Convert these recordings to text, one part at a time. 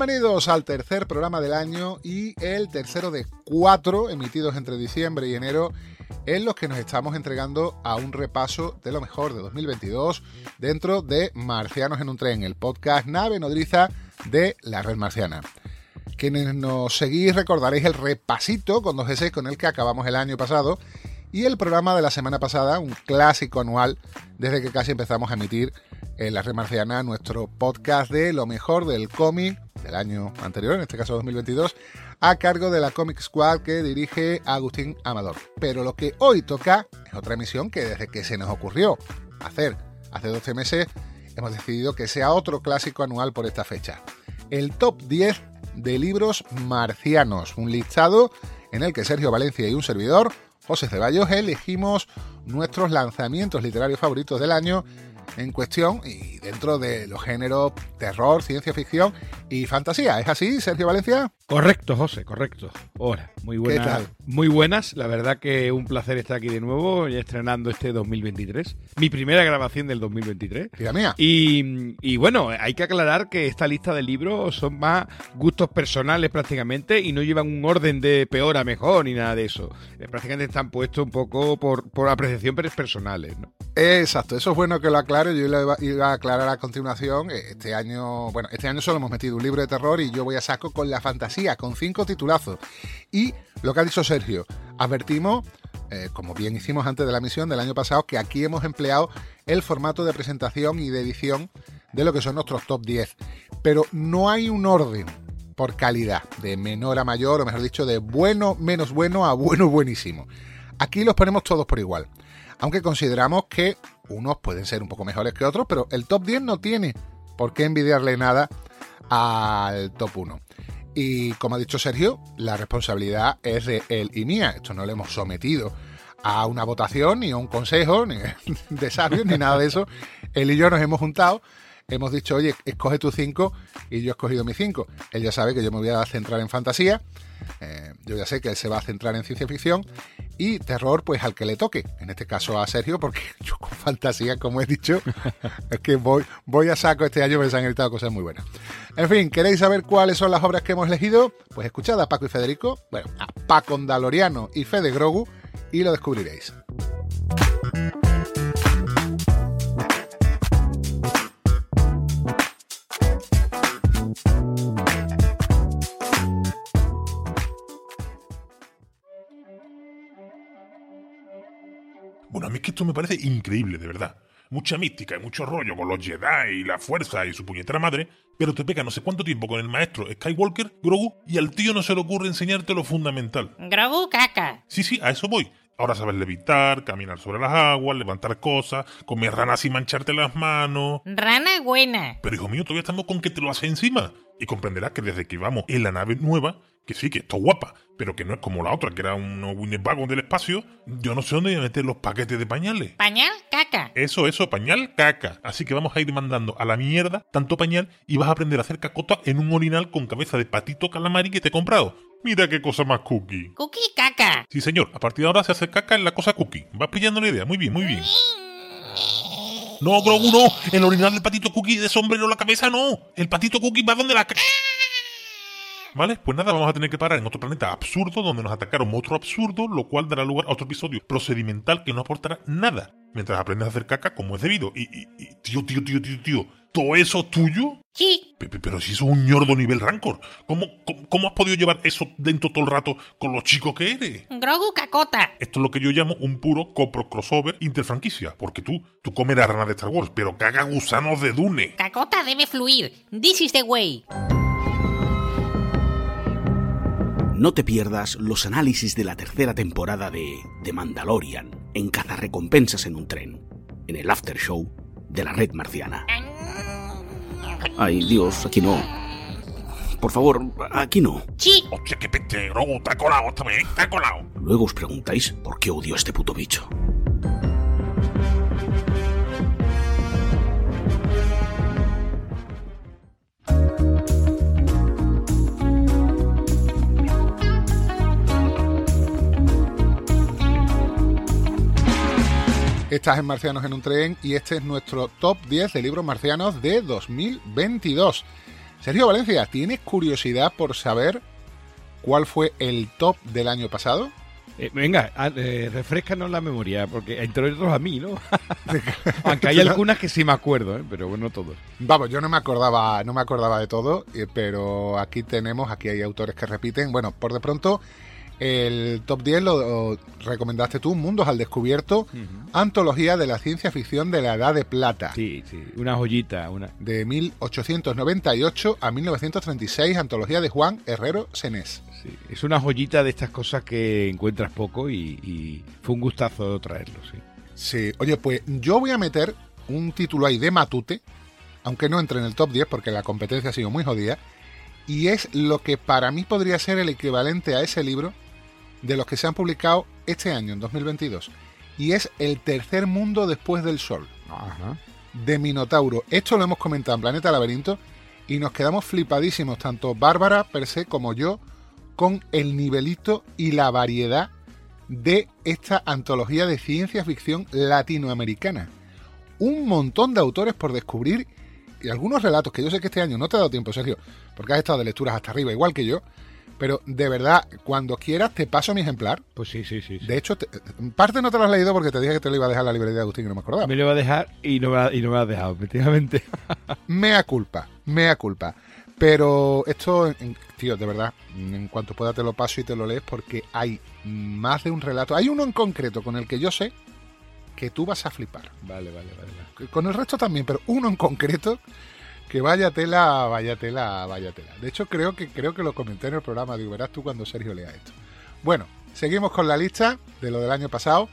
Bienvenidos al tercer programa del año y el tercero de cuatro emitidos entre diciembre y enero en los que nos estamos entregando a un repaso de lo mejor de 2022 dentro de Marcianos en un tren, el podcast nave nodriza de la red marciana. Quienes nos seguís recordaréis el repasito con dos S con el que acabamos el año pasado y el programa de la semana pasada, un clásico anual desde que casi empezamos a emitir en la red marciana nuestro podcast de lo mejor del cómic del año anterior, en este caso 2022, a cargo de la Comic Squad que dirige Agustín Amador. Pero lo que hoy toca es otra emisión que desde que se nos ocurrió hacer hace 12 meses, hemos decidido que sea otro clásico anual por esta fecha. El top 10 de libros marcianos, un listado en el que Sergio Valencia y un servidor, José Ceballos, elegimos nuestros lanzamientos literarios favoritos del año en cuestión y dentro de los géneros terror, ciencia ficción y fantasía. ¿Es así, Sergio Valencia? Correcto, José, correcto. Hola, muy buenas. ¿Qué tal? Muy buenas, la verdad que un placer estar aquí de nuevo y estrenando este 2023. Mi primera grabación del 2023. Tía mía. Y, y bueno, hay que aclarar que esta lista de libros son más gustos personales prácticamente y no llevan un orden de peor a mejor ni nada de eso. Eh, Prácticamente están puestos un poco por, por apreciación pero personales, ¿no? Exacto, eso es bueno que lo aclare. Yo lo iba, iba a aclarar a continuación. Eh, Este año, bueno, este año solo hemos metido un libro de terror y yo voy a saco con la fantasía, con cinco titulazos. Y lo que ha dicho Sergio, advertimos, eh, como bien hicimos antes de la misión del año pasado, que aquí hemos empleado el formato de presentación y de edición de lo que son nuestros top 10. Pero no hay un orden por calidad, de menor a mayor, o mejor dicho, de bueno menos bueno a bueno buenísimo. Aquí los ponemos todos por igual. Aunque consideramos que unos pueden ser un poco mejores que otros, pero el top 10 no tiene por qué envidiarle nada al top 1. Y como ha dicho Sergio, la responsabilidad es de él y mía. Esto no lo hemos sometido a una votación, ni a un consejo, ni de sabios, ni nada de eso. Él y yo nos hemos juntado, hemos dicho, oye, escoge tus 5 y yo he escogido mis 5. Él ya sabe que yo me voy a centrar en fantasía, eh, yo ya sé que él se va a centrar en ciencia ficción y terror, pues al que le toque. En este caso a Sergio, porque yo con fantasía, como he dicho, es que voy, voy a saco este año, me han gritado cosas muy buenas. En fin, ¿queréis saber cuáles son las obras que hemos elegido? Pues escuchad a Paco y Federico, bueno, a Paco Andaloriano y Fede Grogu, y lo descubriréis. Bueno, a mí es que esto me parece increíble, de verdad. Mucha mística y mucho rollo con los Jedi y la fuerza y su puñetera madre, pero te pega no sé cuánto tiempo con el maestro Skywalker, Grogu, y al tío no se le ocurre enseñarte lo fundamental. Grogu caca. Sí, sí, a eso voy. Ahora sabes levitar, caminar sobre las aguas, levantar cosas, comer ranas y mancharte las manos. Rana buena. Pero hijo mío, todavía estamos con que te lo hace encima. Y comprenderás que desde que vamos en la nave nueva, que sí, que está guapa, pero que no es como la otra, que era un Winnebago del espacio, yo no sé dónde voy a meter los paquetes de pañales. Pañal caca. Eso, eso, pañal, caca. Así que vamos a ir mandando a la mierda tanto pañal y vas a aprender a hacer cacota en un orinal con cabeza de patito calamari que te he comprado. Mira qué cosa más cookie. Cookie caca. Sí, señor, a partir de ahora se hace caca en la cosa cookie. Vas pillando la idea. Muy bien, muy bien. No, Grogu, no. El orinal del patito cookie de sombrero en la cabeza, no. El patito cookie va donde la... ¿Vale? Pues nada, vamos a tener que parar en otro planeta absurdo donde nos atacaron monstruos absurdos, lo cual dará lugar a otro episodio procedimental que no aportará nada mientras aprendes a hacer caca como es debido. Y, tío, tío, tío, tío, tío, ¿todo eso es tuyo? Sí. Pe- pe- Pero si eso es un ñordo nivel Rancor, ¿cómo, cómo, cómo has podido llevar eso dentro todo el rato con lo chico que eres? Grogu cacota. Esto es lo que yo llamo un puro copro crossover interfranquicia, porque tú, tú comerás ranas de Star Wars, pero caga gusanos de Dune. Cacota debe fluir. This is the way. No te pierdas los análisis de la tercera temporada de The Mandalorian en Cazarrecompensas en un tren, en el after show de la red marciana. Ay, Dios, aquí no. Por favor, aquí no. Sí. Hostia, qué te ha colado ha colado. Luego os preguntáis por qué odio a este puto bicho. Estás en Marcianos en un tren y este es nuestro top 10 de libros marcianos de 2022. Sergio Valencia, ¿tienes curiosidad por saber cuál fue el top del año pasado? Eh, venga, eh, refrescanos la memoria, porque entre otros a mí, ¿no? Aunque hay algunas que sí me acuerdo, ¿eh? pero bueno, todos. Vamos, yo no me acordaba, no me acordaba de todo, eh, pero aquí tenemos, aquí hay autores que repiten. Bueno, por de pronto, el top 10 lo, recomendaste tú, Mundos al Descubierto, antología de la ciencia ficción de la Edad de Plata. Sí, sí, una joyita, una. De 1898 a 1936, antología de Juan Herrero Senés. Sí, es una joyita de estas cosas que encuentras poco y, y fue un gustazo traerlo, sí. Sí, oye, pues yo voy a meter un título ahí de Matute, aunque no entre en el top 10 porque la competencia ha sido muy jodida, y es lo que para mí podría ser el equivalente a ese libro de los que se han publicado este año, en 2022, y es El tercer mundo después del sol, Ajá. de Minotauro. Esto lo hemos comentado en Planeta Laberinto y nos quedamos flipadísimos, tanto Bárbara per se como yo, con el nivelito y la variedad de esta antología de ciencia ficción latinoamericana. Un montón de autores por descubrir y algunos relatos que yo sé que este año no te ha dado tiempo, Sergio, porque has estado de lecturas hasta arriba, igual que yo, pero de verdad, cuando quieras te paso mi ejemplar. Pues sí, sí, sí. sí. De hecho, te- parte no te lo has leído porque te dije que te lo iba a dejar la librería de Agustín y no me acordaba. Me lo va a dejar y no me y no me ha dejado, efectivamente. Mea culpa, mea culpa. Pero esto, tío, de verdad, en cuanto pueda te lo paso y te lo lees porque hay más de un relato. Hay uno en concreto con el que yo sé que tú vas a flipar. Vale, vale, vale. vale. Con el resto también, pero uno en concreto que vaya tela, vaya tela, vaya tela. De hecho, creo que creo que lo comenté en el programa, digo, verás tú cuando Sergio lea esto. Bueno, seguimos con la lista de lo del año pasado.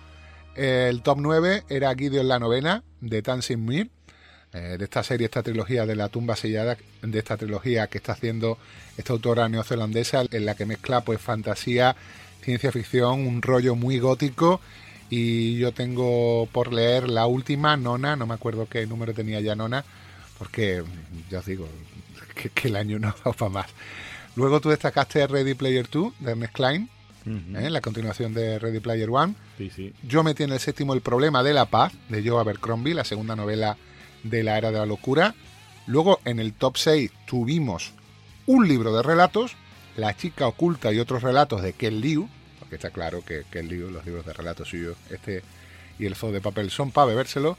El top 9 era Gideon la novena de Tansin Mir, eh, de esta serie, esta trilogía de la tumba sellada, de esta trilogía que está haciendo esta autora neozelandesa, en la que mezcla pues fantasía, ciencia ficción, un rollo muy gótico. Y yo tengo por leer la última, Nona, no me acuerdo qué número tenía ya Nona, porque ya os digo que, que el año no ha dado para más. Luego tú destacaste Ready Player 2 de Ernest Klein. ¿eh? la continuación de Ready Player 1. Sí, sí. Yo metí en el séptimo El problema de la paz, de Joe Abercrombie, la segunda novela de la era de la locura. Luego en el top 6 tuvimos un libro de relatos, La chica oculta y otros relatos de Ken Liu, porque está claro que Ken Liu, los libros de relatos suyos, este y el zoo de papel son para bebérselo.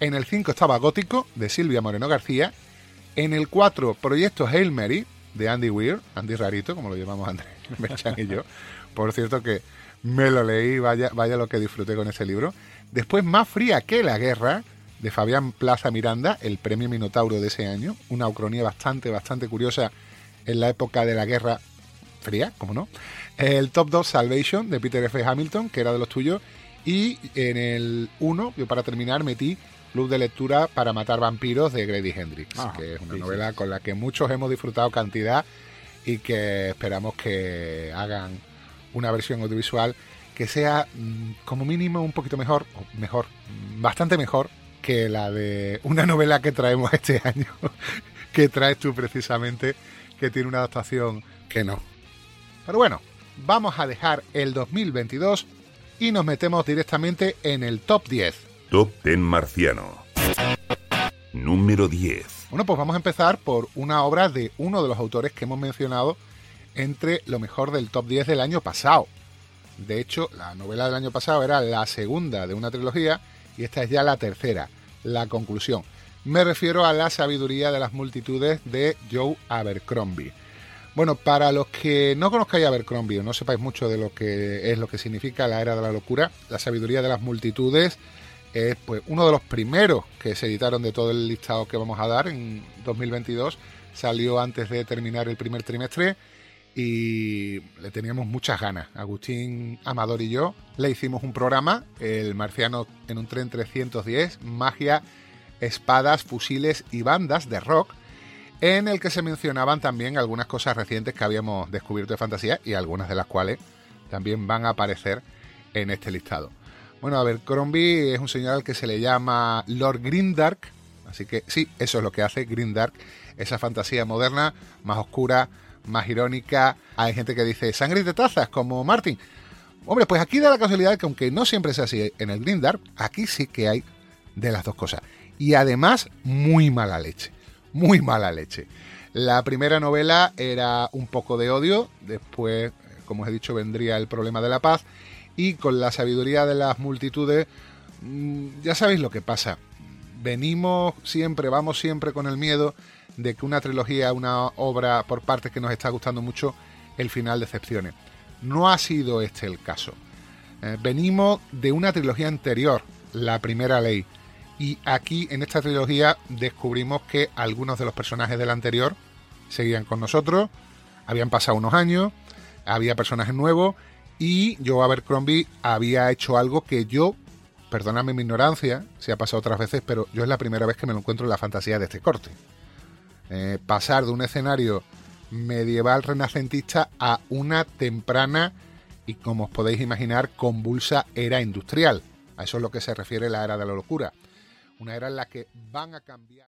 En el 5 estaba Gótico, de Silvia Moreno García. En el 4, Proyecto Hail Mary, de Andy Weir, Andy Rarito, como lo llamamos Andrés Merchan y yo. Por cierto que me lo leí, vaya, vaya lo que disfruté con ese libro. Después, Más fría que la guerra, de Fabián Plaza Miranda, el premio Minotauro de ese año. Una ucronía bastante, bastante curiosa en la época de la Guerra Fría, como no. El Top 2 Salvation, de Peter F. Hamilton, que era de los tuyos. Y en el 1, yo para terminar, metí Club de Lectura para Matar Vampiros de Grady Hendrix, Ah, que es una sí, sí. novela con la que muchos hemos disfrutado cantidad y que esperamos que hagan una versión audiovisual que sea mm, como mínimo un poquito mejor, o mejor, mm, bastante mejor que la de una novela que traemos este año, que traes tú precisamente, que tiene una adaptación que no. Pero bueno, vamos a dejar el 2022 y nos metemos directamente en el top 10. Top 10 marciano. Número 10. Bueno, pues vamos a empezar por una obra de uno de los autores que hemos mencionado entre lo mejor del top 10 del año pasado. De hecho, la novela del año pasado era la segunda de una trilogía y esta es ya la tercera, la conclusión. Me refiero a la sabiduría de las multitudes de Joe Abercrombie. Bueno, para los que no conozcáis Abercrombie o no sepáis mucho de lo que es lo que significa la era de la locura, la sabiduría de las multitudes es pues uno de los primeros que se editaron de todo el listado que vamos a dar en 2022. Salió antes de terminar el primer trimestre y le teníamos muchas ganas. Agustín Amador y yo le hicimos un programa, El Marciano en un tren 310, magia, espadas, fusiles y bandas de rock, en el que se mencionaban también algunas cosas recientes que habíamos descubierto de fantasía y algunas de las cuales también van a aparecer en este listado. Bueno, a ver, Crombie es un señor al que se le llama Lord Grindark, así que sí, eso es lo que hace Grindark, esa fantasía moderna, más oscura, más irónica. Hay gente que dice sangre de tazas, como Martin. Hombre, pues aquí da la casualidad que aunque no siempre sea así en el Grindark, aquí sí que hay de las dos cosas. Y además, muy mala leche. Muy mala leche. La primera novela era un poco de odio, después, como os he dicho, vendría el problema de la paz, y con la sabiduría de las multitudes, mm, ya sabéis lo que pasa. Venimos siempre, vamos siempre con el miedo de que una trilogía, una obra por partes que nos está gustando mucho, el final decepcione. No ha sido este el caso. Eh, venimos de una trilogía anterior, La Primera Ley, y aquí en esta trilogía descubrimos que algunos de los personajes del anterior seguían con nosotros, habían pasado unos años, había personajes nuevos y Joe Abercrombie había hecho algo que yo, perdóname mi ignorancia, se ha pasado otras veces, pero yo es la primera vez que me lo encuentro en la fantasía de este corte. Eh, pasar de un escenario medieval renacentista a una temprana y, como os podéis imaginar, convulsa era industrial. A eso es lo que se refiere la era de la locura. Una era en la que van a cambiar.